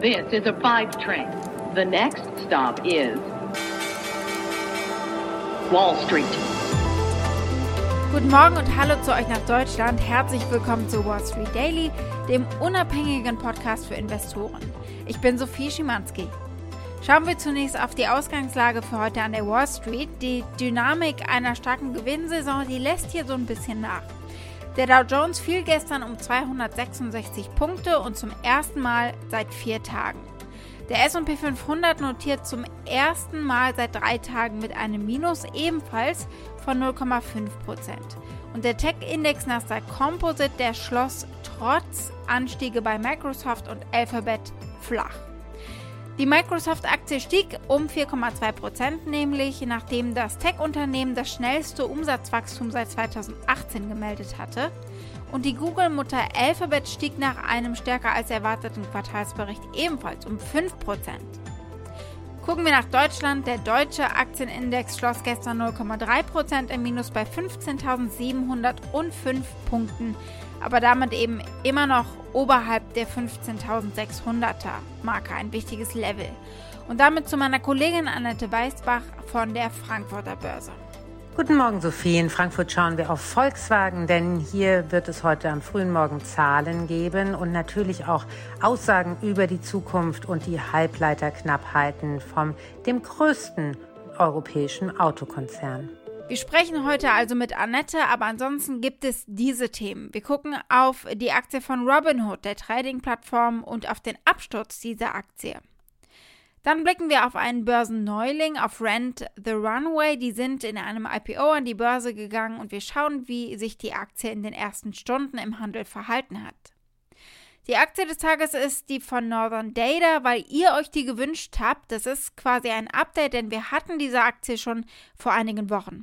This is a five train. The next stop is Wall Street. Guten Morgen und hallo zu euch nach Deutschland. Herzlich willkommen zu Wall Street Daily, dem unabhängigen Podcast für Investoren. Ich bin Sophie Schimanski. Schauen wir zunächst auf die Ausgangslage für heute an der Wall Street. Die Dynamik einer starken Gewinnsaison, die lässt hier so ein bisschen nach. Der Dow Jones fiel gestern um 266 Punkte und zum ersten Mal seit vier Tagen. Der SP 500 notiert zum ersten Mal seit drei Tagen mit einem Minus ebenfalls von 0,5%. Und der Tech-Index Nasdaq Composite, der schloss trotz Anstiege bei Microsoft und Alphabet flach. Die Microsoft-Aktie stieg um 4,2% nämlich nachdem das Tech-Unternehmen das schnellste Umsatzwachstum seit 2018 gemeldet hatte. Und die Google-Mutter Alphabet stieg nach einem stärker als erwarteten Quartalsbericht ebenfalls um 5 Gucken wir nach Deutschland. Der deutsche Aktienindex schloss gestern 0,3% im Minus bei 15.705 Punkten, aber damit eben immer noch oberhalb der 15.600er Marke, ein wichtiges Level. Und damit zu meiner Kollegin Annette Weißbach von der Frankfurter Börse. Guten Morgen, Sophie. In Frankfurt schauen wir auf Volkswagen, denn hier wird es heute am frühen Morgen Zahlen geben und natürlich auch Aussagen über die Zukunft und die Halbleiterknappheiten vom dem größten europäischen Autokonzern. Wir sprechen heute also mit Annette, aber ansonsten gibt es diese Themen. Wir gucken auf die Aktie von Robinhood, der Trading-Plattform, und auf den Absturz dieser Aktie. Dann blicken wir auf einen Börsenneuling, auf Rent the Runway. Die sind in einem IPO an die Börse gegangen und wir schauen, wie sich die Aktie in den ersten Stunden im Handel verhalten hat. Die Aktie des Tages ist die von Northern Data, weil ihr euch die gewünscht habt. Das ist quasi ein Update, denn wir hatten diese Aktie schon vor einigen Wochen.